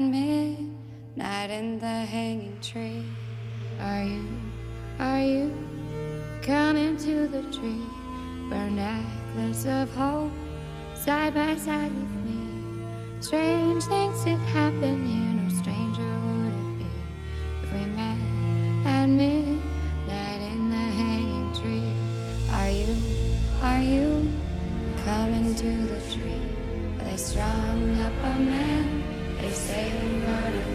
at midnight in the hanging tree. Are you, are you coming to the tree? Where necklace of hope side by side with me. Strange things did happen here, no stranger would it be if we met at midnight in the hanging tree. Are you, are you coming to the tree? Are they strung up a man? Senhor.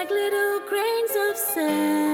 Like little grains of sand.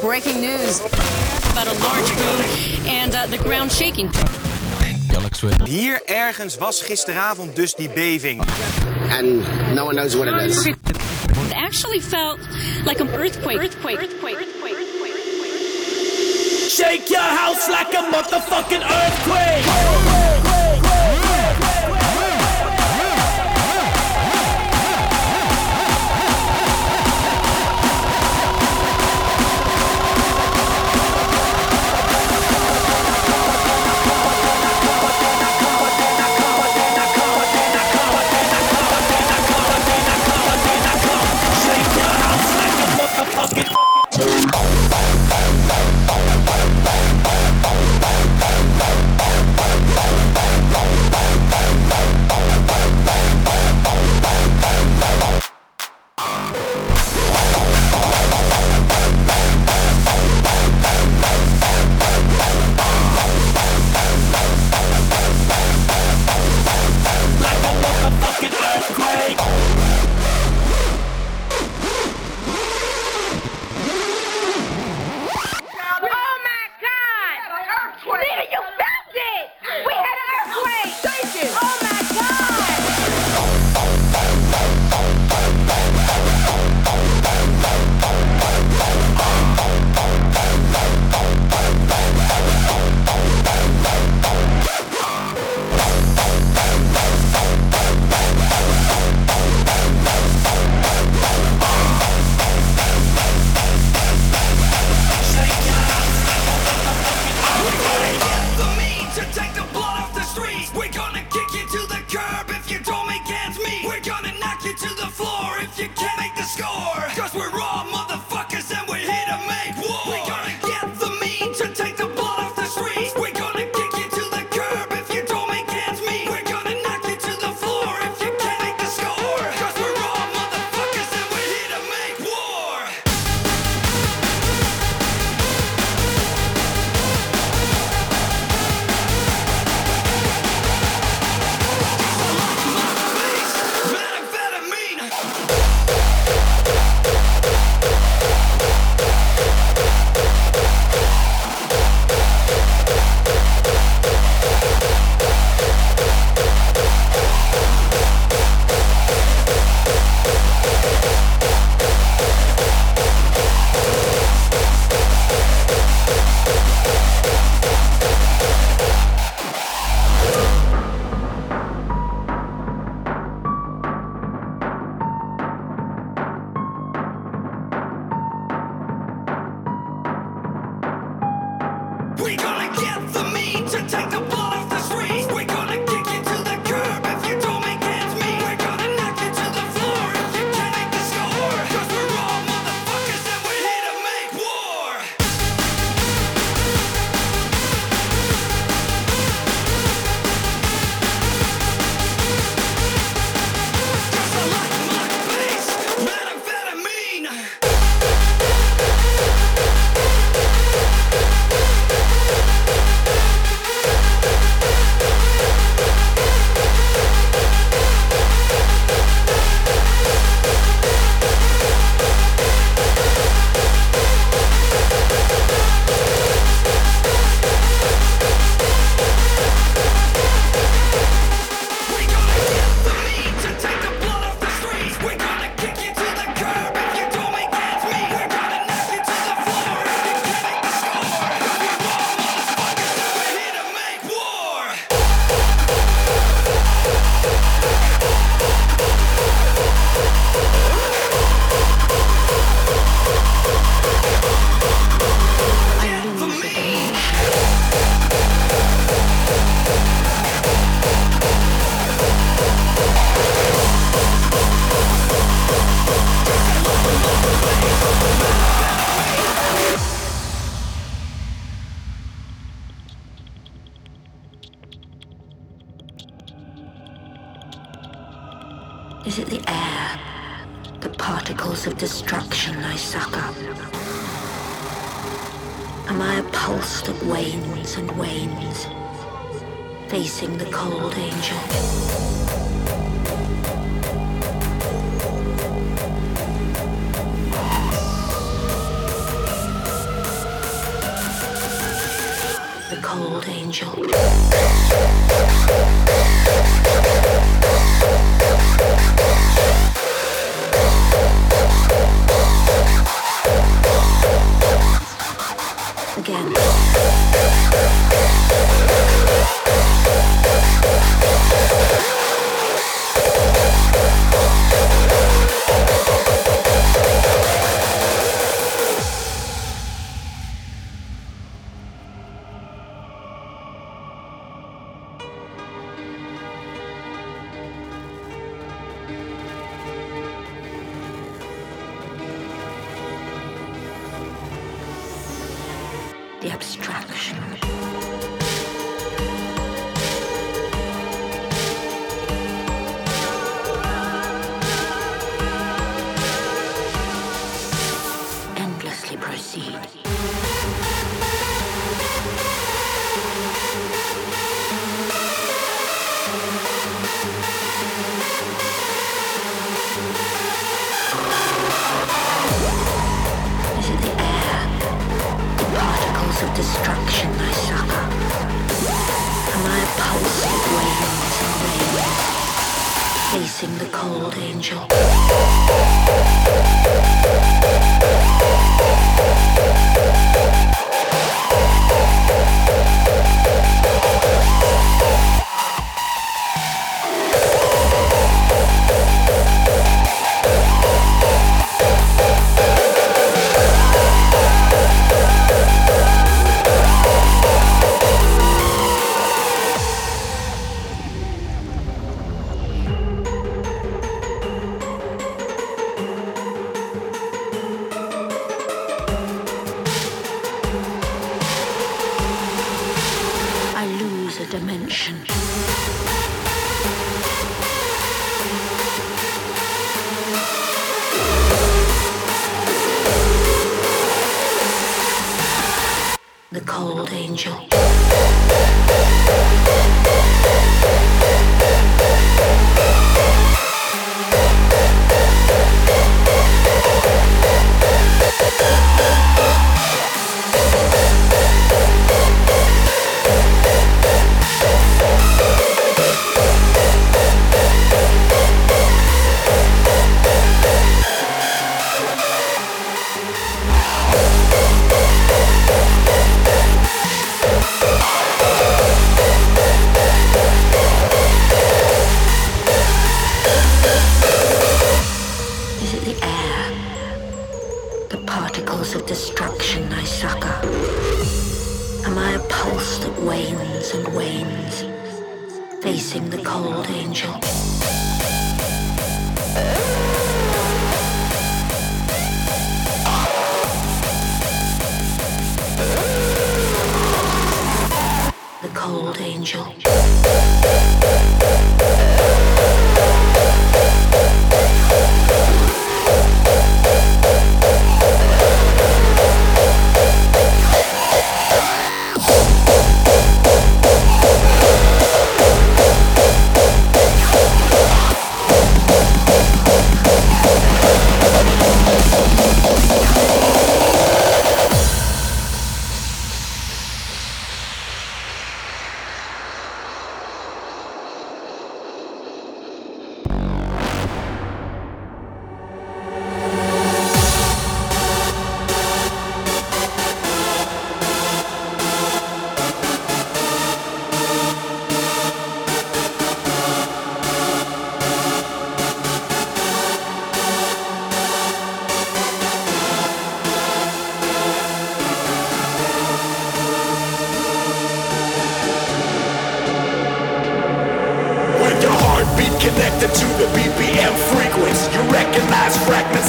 Breaking news about a large boom and uh, the ground shaking. Hier ergens was gisteravond dus die beving. And no one knows what it is. It actually felt like an earthquake. Earthquake. Earthquake. Earthquake. Shake your house like a motherfucking earthquake.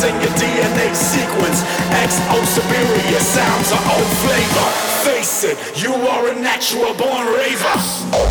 in your DNA sequence. XO superior sounds are old flavor. Face it, you are a natural born raver.